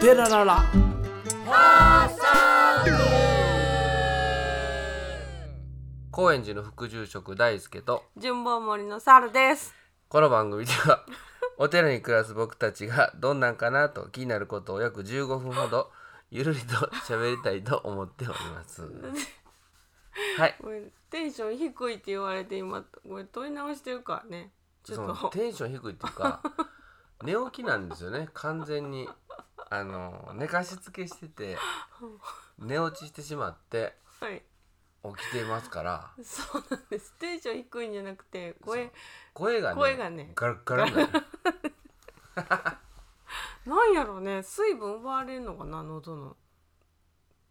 寺らら。高円寺の副住職大輔と。順番森の猿です。この番組では お寺に暮らす僕たちがどんなんかなと気になることを約15分ほどゆるりと喋りたいと思っております。はい。これテンション低いって言われて今これ問い直してるからね。ちそのょっと。テンション低いっていうか 寝起きなんですよね。完全にあの寝かしつけしてて寝落ちしてしまってはい。起きてますからそうなんです。テンション低いんじゃなくて声声がね声がねガラッガラになる なんやろうね水分奪われるのかな喉の。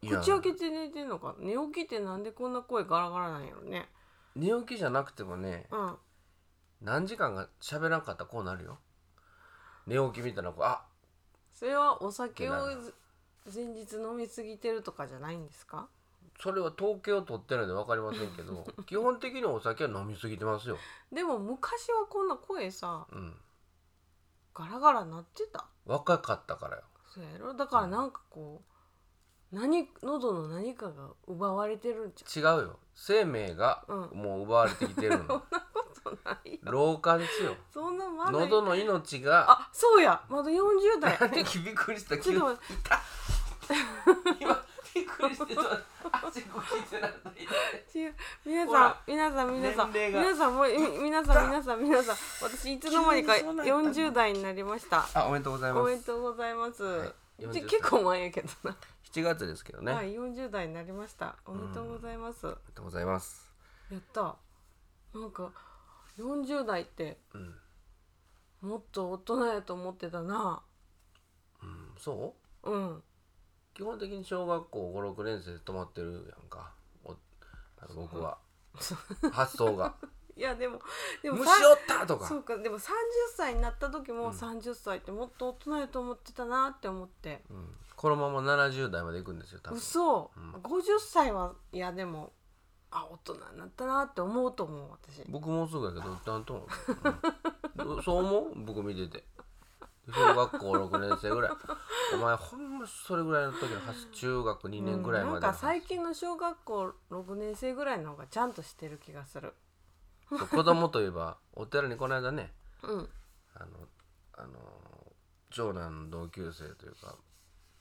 口開けて寝てんのか寝起きってなんでこんな声ガラガラなんやろね。寝起きじゃなくてもねうん。何時間が喋らんかったらこうなるよ寝起きみたいなこうあそれはお酒を前日飲みすぎてるとかじゃないんですか？それは統計を取ってるので分かりませんけど 基本的にお酒は飲みすぎてますよ。でも昔はこんな声さうん。ガラガラ鳴ってた。若かったからよ。そうやろ？だからなんかこう何喉の何かが奪われてるんじ違うよ。生命がうん。もう奪われてきてるの、ゃ んないよ。老化ですよ。そんなまだ喉の命があそうや。まだ40代。何びっくりしたちょっと。待 今びっくりしてた。足こきってなったって違う皆さん皆さん皆さん。皆さんも皆さん皆さん皆さん。私いつの間にか急にそうなったの40代になりました。あおめでとうございまおめすでとうございます、い。40ち結構前やけどな、7月ですけどね、はい40代になりました。おめでとうございます、おめでとうございます。やった。なんか40代ってうん、もっと大人やと思ってたな。うん、そう？うん。基本的に小学校56年生で泊まってるやんか。おあの僕は。発想が。いやでもで「も虫さおった!」とか。そうか。でも30歳になった時も30歳ってもっと大人やと思ってたなって思って、うん、このまま70代まで行くんですよ多分。嘘、うん。50歳はいやでもあ大人になったなって思うと思う私。僕もうすぐやけどちゃんと思う、うん、そう思う？僕見てて。小学校6年生ぐらい。お前ほんまそれぐらいの時のは中学2年ぐらいまでのうんなんか最近の小学校6年生ぐらいの方がちゃんとしてる気がする。そう子供といえばお寺にこの間ねうん。あのあの長男の同級生というか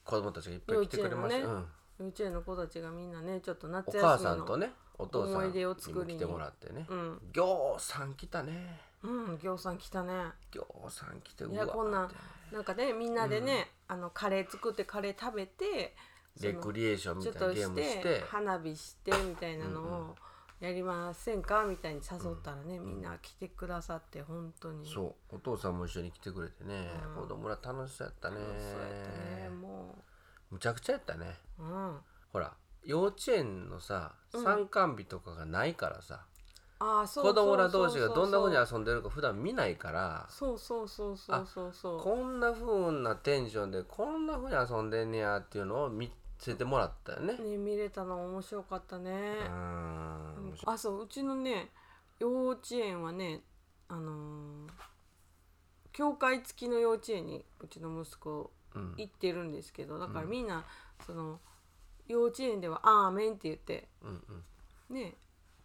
子供たちがいっぱい来てくれました、幼稚園のうん幼稚園の子たちがみんなねちょっとお夏休みの母さんとねお父さん思い出をに作りにも来てもらってね。うんぎょうさん来たね。うんぎょうさん来たね。ぎょうさん来ていやこんなってなんかねみんなでね、あのカレー作ってカレー食べてそのレクリエーションみちょったとしいなゲームしてて花火してみたいなのをやりませんかみたいに誘ったらね、みんな来てくださって本当に。そう。お父さんも一緒に来てくれてね、子供ら楽しそうやったね。そうやったねもむちゃくちゃやったね。ううん。ほら幼稚園のさ参観日とかがないからさ、ああそう子供ら同士がどんな風にそう遊んでるか普段見ないからそうそうそうそう。そうそうこんな風なテンションでこんな風に遊んでんねやっていうのを見せてもらったよね。ね見れたの面白かったね。う、ん。あそううちのね幼稚園はねあのー教会付きの幼稚園にうちの息子うん行ってるんですけどだからみんなその幼稚園では「アーメン」って言ってうんね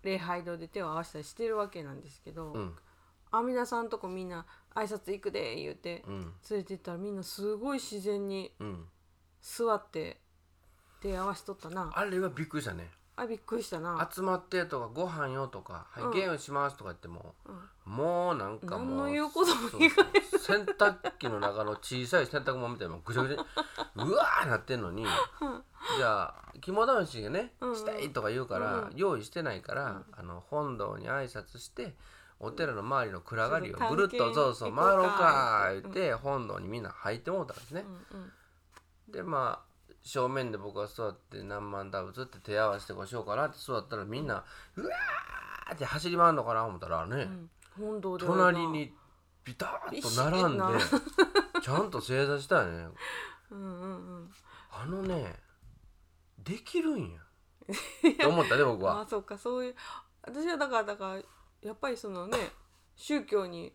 礼拝堂で手を合わせたりしてるわけなんですけどうん。うん「あ皆さんとこみんな挨拶行くで」言うてうん。連れて行ったらみんなすごい自然にうん。座って手合わせとったな。あれはびっくりしたね。あびっくりしたな。集まってとかご飯よとか、はいうん。ゲームしますとか言っても、もうなんかもう何の言うこともいかそう洗濯機の中の小さい洗濯物みたいなのぐちゃぐちゃに うわーなってんのにじゃあ肝試しがねうん。うんしたいとか言うから、うん。用意してないから、あの本堂に挨拶してお寺の周りの暗がりをちょっとぐるっとそうそう行こうか。回ろうか言って、本堂にみんな入ってもうたんですね。うんうん。でまあ正面で僕が座って何万打打つって手合わせてこうしようかなって座ったらみんなうわーって走り回るのかな思ったらね、うん。隣にビターッと並んで ちゃんと正座したよね。うんうんうん。あのねできるんや。って思ったね僕は。あそうかそういう私はだからだからやっぱりそのね宗教に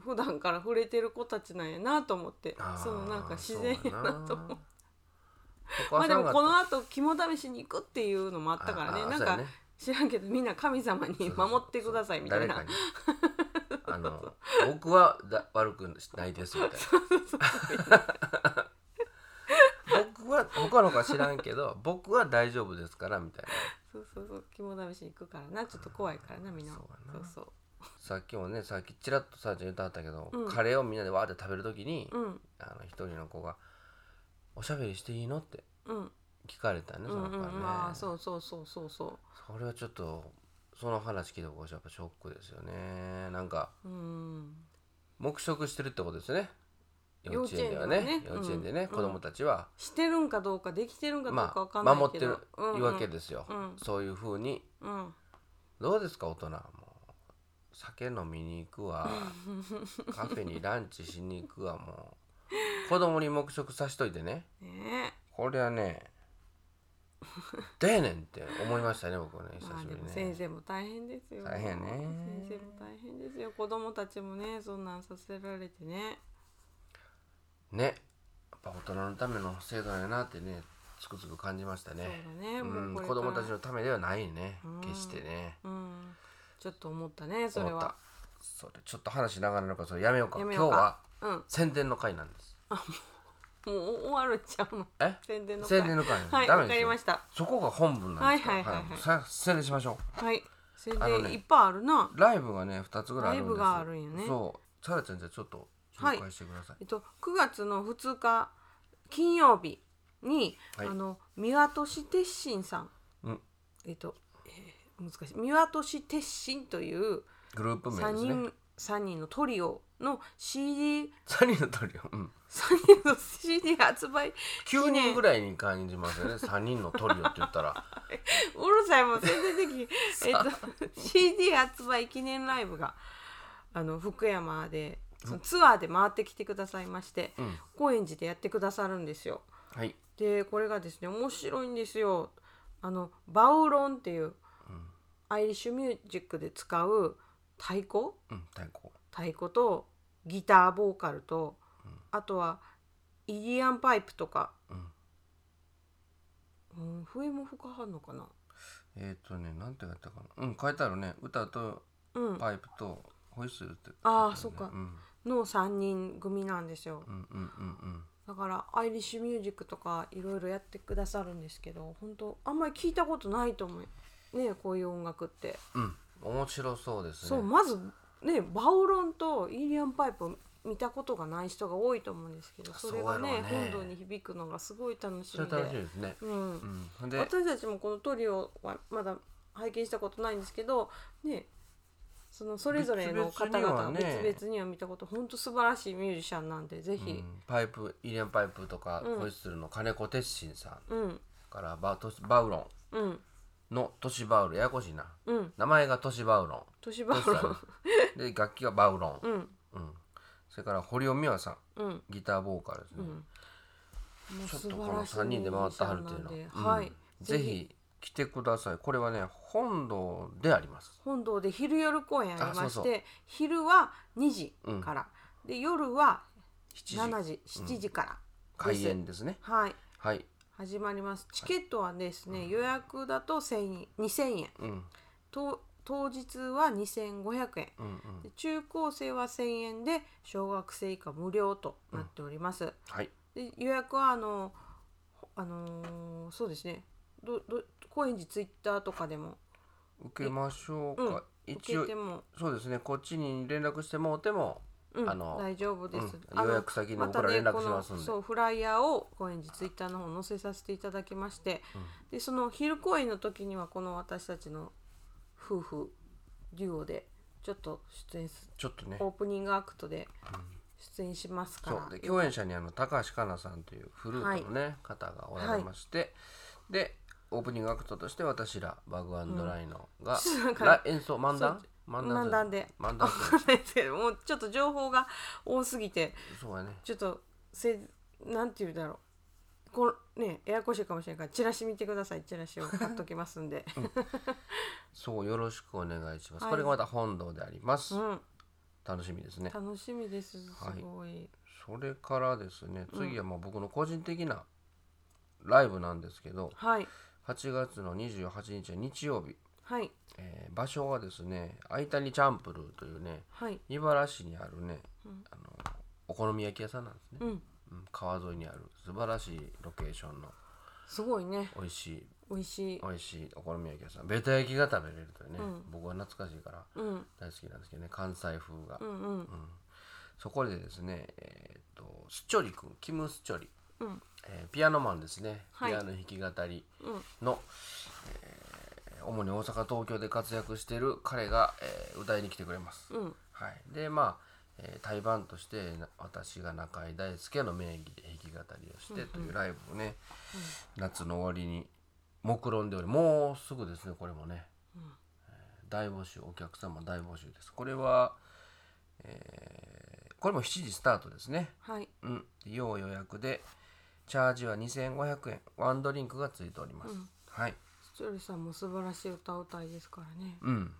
普段から触れてる子たちなんやなと思ってそのなんか自然やなと思ってまあでもこの後肝試しに行くっていうのもあったからね。なんか知らんけどみんな神様に守ってくださいみたいな。誰かに。あの僕はだ悪くないですみたいな。僕は他の子は知らんけど僕は大丈夫ですからみたいな。そうそうそう 肝試しに行くからな。ちょっと怖いからなみんなそうそうそう。さっきもねさっきちらっとさあちゃん言ってはったけど、うん。カレーをみんなでわーって食べる時に、うん。あの一人の子が「おしゃべりしていいの?」ってうん。聞かれたねその子はね、まあそうそうそうそうそそれはちょっとその話聞いた子やっぱショックですよね。なんかううん。黙食してるってことですよね。幼幼稚園では稚園ではね。ね幼稚園でね、うん。子供たちは、してるんかどうかできてるんかどうまかわかあんないけど、守ってるわけですよ、うん。そういうふうに。うん。どうですか大人。もう酒飲みに行くわ。カフェにランチしに行くわ。もう 子供に黙食さしといてね。ね。これはねでえねんって思いましたね僕はね え久しぶりにね先生も大変ですよ。大変ね。先生も大変ですよ。子供たちもねそんなんさせられてね。ね。やっぱ大人のための制度やなってねつくづく感じましたそうだね。ねうんもうこれから。子供たちのためではないねうん。決してね。うん。ちょっと思ったねそれ思った。はそれちょっと話しながらのからそれやめようか。やめようか。今日はうん。宣伝の回なんです。もう終わるんちゃうの？え？宣伝の会。宣伝の回なんです。はいわかダメですよ。りました。そこが本文なんですよ。はいはいはいはい。さ宣伝しましょはい。宣あのね伝いっぱいあるな。うライブがね2つぐらいあるんですライブがあるんよね。そう。さらちゃんじゃあちょっと紹介してください、えっと9月の2日金曜日に、はい。あの三輪都市鉄心さん、うん。えっと、えー難しい。三輪都市鉄心というグループ名3ですね。人三人のトリオの CD 3人のトリオ、うん、3人の CD 発売9人ぐらいに感じますよね。3人のトリオって言ったら。うるさいもう全然的えっと CD 発売記念ライブがあの福山でそのツアーで回ってきてくださいまして、うん。高円寺でやってくださるんですよ。はい。でこれがですね面白いんですよ。あのバウロンっていう、アイリッシュミュージックで使う太鼓うん太鼓太鼓とギターボーカルと、あとはイディアンパイプとか、うん、笛も吹かはんのかな。えっ、ー、とねなんて書いてあったかな。うん書いてあるね。歌とうん、パイプとホイッスルって書いてあーるね。そっか。うん。の3人組なんですよ。うんうんうんだからアイリッシュミュージックとかいろいろやってくださるんですけど本当あんまり聞いたことないと思う。ねこういう音楽って、うんうん。面白そうですね。そうまずねバウロンとイーリアンパイプ見たことがない人が多いと思うんですけどそれがねね。本堂に響くのがすごい楽しみそれ楽しみで、ですね。うん。うん。で私たちもこのトリオはまだ拝見したことないんですけどねそのそれぞれの方々が別々にはね。別々には見たこと本当素晴らしいミュージシャンなんでぜひ。うん、パイプイリアンパイプとか、うん。ホイッスルの金子鉄心さんうん。からバトシバウロうん。ンのトシバウルややこしいな。うん。名前がトシバウロ都市バン。ウロン。で楽器がバウロン、うん。うん、それから堀尾美和さん。うん。ギターボーカルですね、ちょっ素とこの晴らしい3人で回ってはるっていうのミュージシャンなんでうん。はい。ぜひ来てください。これはね本堂であります。本堂で昼夜公演ありまして昼は2時から、で夜は7時。7時7時から開演ですね。はい。はい始まります。チケットはですね、予約だと1000円2000円。うん。と当日は2500円。うんうん。で中高生は1000円で小学生以下無料となっております、はい。で予約はあのあのーそうですね。どど高円寺ツイッターとかでも。受けましょうか、うん一受応そうですね。こっちに連絡してもうてもうん、あの大丈夫です、うん予約先に僕ら連絡しますんで。このそうフライヤーを高円寺ツイッターの方載せさせていただきまして、でその昼公演の時にはこの私たちの夫婦デュオでちょっと出演すちょっとね。オープニングアクトで出演しますから、そう。で共演者にあの高橋香奈さんというフルートのね、方がおられまして、でオープニングアクトとして私らバグライノが、なん演奏漫談？漫漫談で。漫談でもうちょっと情報が多すぎてそうやね。ちょっとせなんて言うんだろう。これねややこしいかもしれないからチラシ見てください。チラシを買っときますんで。そうよろしくお願いします、はい。これがまた本堂であります、うん。楽しみですね。楽しみです。すはい。ごい、それからですね次はまあ僕の個人的なライブなんですけど、はい。8月の28日は日曜日、はい。えー場所はですね愛谷チャンプルーというねはい。茨城市にあるね、あのお好み焼き屋さんなんですね、うん。うん川沿いにある素晴らしいロケーションのすごいね。美味しい美味しい。美味しいお好み焼き屋さん。ベタ焼きが食べれるというね、うん。僕は懐かしいからうん。大好きなんですけどね関西風が、うん。うん。そこでですねえーっとスチョリ君キム・スチョリ、うん。えーピアノマンですね、はい。ピアノ弾き語りうん。の、えー主に大阪東京で活躍している彼が、えー歌いに来てくれます、うん。はい、でまあ、えー対バンとしてな私が中井大輔の名義で弾き語りをしてというライブをね、夏の終わりに目論んでおりもうすぐですねこれもね、えー大募集お客様大募集です。これは、えーこれも7時スタートですね。はい。うん。要予約でチャージは2500円。ワンドリンクがついております、はいスチョリさんも素晴らしい歌を歌いですからね。うん、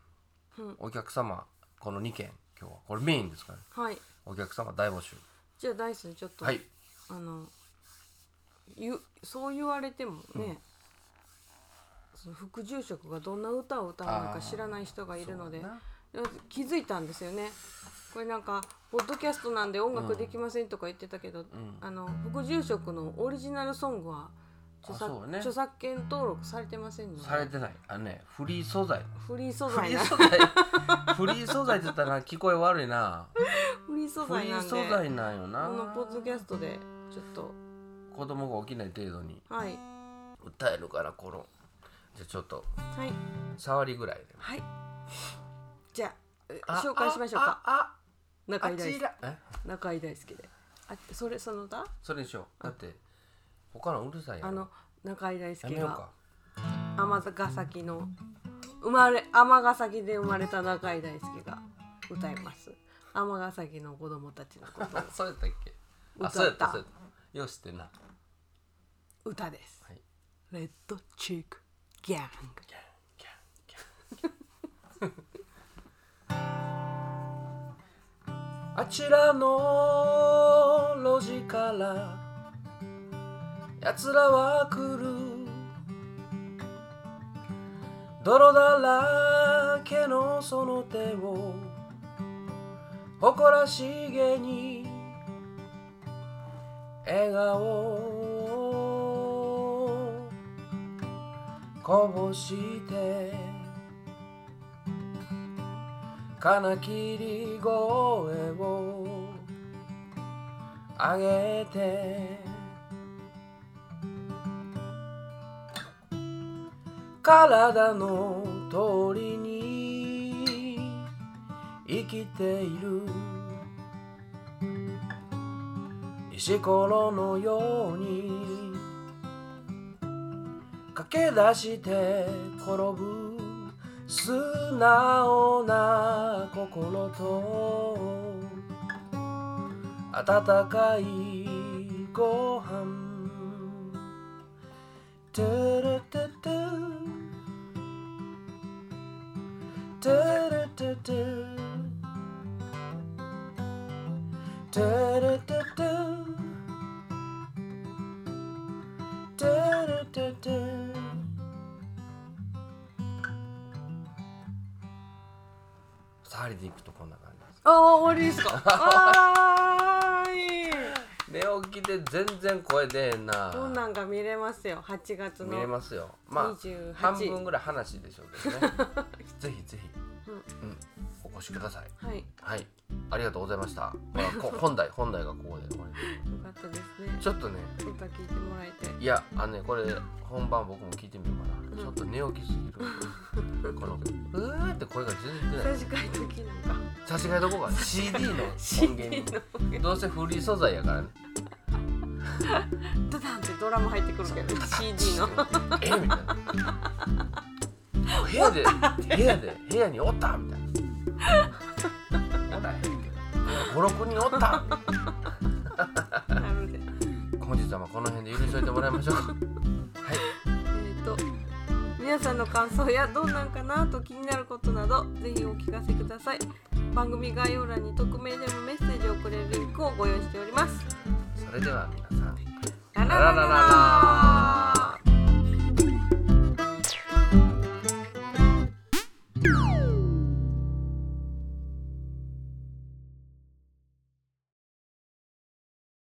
うん。お客様この2件今日は。これメインですから、ね、はい。お客様大募集。じゃあダイスちょっと、はい。あのゆそう言われてもね、その副住職がどんな歌を歌うのか知らない人がいるのでそうだ気づいたんですよね。これなんかポッドキャストなんで音楽できませんとか言ってたけど、あの副住職のオリジナルソングは著作,、あそうね。著作権登録されてませんので。されてない。あのねフリー素材。フリー素フ材な。リー素材。フリー素材って言ったら聞こえ悪いな。フリー素フリー材なんで。素材なんよな。このポッドキャストでちょっと。子供が起きない程度に。はい。歌えるからこの。じゃあちょっとはい。触りぐらいではい。じゃあ紹介しましょうか。あ中井大輔。ちら。え？中井大輔で。あそれその歌？それにしよう。だって他のうるさいやろ。あの中井大や輔がめようか。尼崎の生まれ尼崎で生まれた中井大輔が歌います。尼崎の子供たちのこと。を そうやったっけ？あそうやったそうやった。よしってんな。歌です、はい。レッドチークギャング。キャンキャンキャン。あちらの路地から奴らは来る。泥だらけのその手を誇らしげに笑顔をこぼして金切り声を上げて体の通りに生きている。石ころのように駆け出して転ぶ素直な心と温かいご飯。トゥルトゥトゥ触りでいくとこんな感じです。ああ終わりですか？あーいい。寝起きで全然声出えんな。どんなんが見れますよ。8月の見れますよ。まあ28半分ぐらい話でしょうけどね。ぜひぜひ、うん、お越しください。はい。よはい。ありがとうございました、まあ、こ 本題本題がここで終わりかったですね。ちょっとね。歌聞いてもらえて。いやあのねこれ本番僕も聞いてみようかな、ちょっと寝起きすぎるこのうーって声が全然出ない。差し替え時なんか差し替えどこが？CD の音源にどうせフリー素材やからね。ダダンってドラム入ってくるけど CD の。え？みたいな。部屋で部屋で部屋におったみたいな。おらへんけど。56人おった。本日はまあこの辺で許しといてもらいましょう。はい。えー、と皆さんの感想やどんなんかなと気になることなどぜひお聞かせください。番組概要欄に匿名でもメッセージを送れるリンクをご用意しております。それでは皆さんララララララ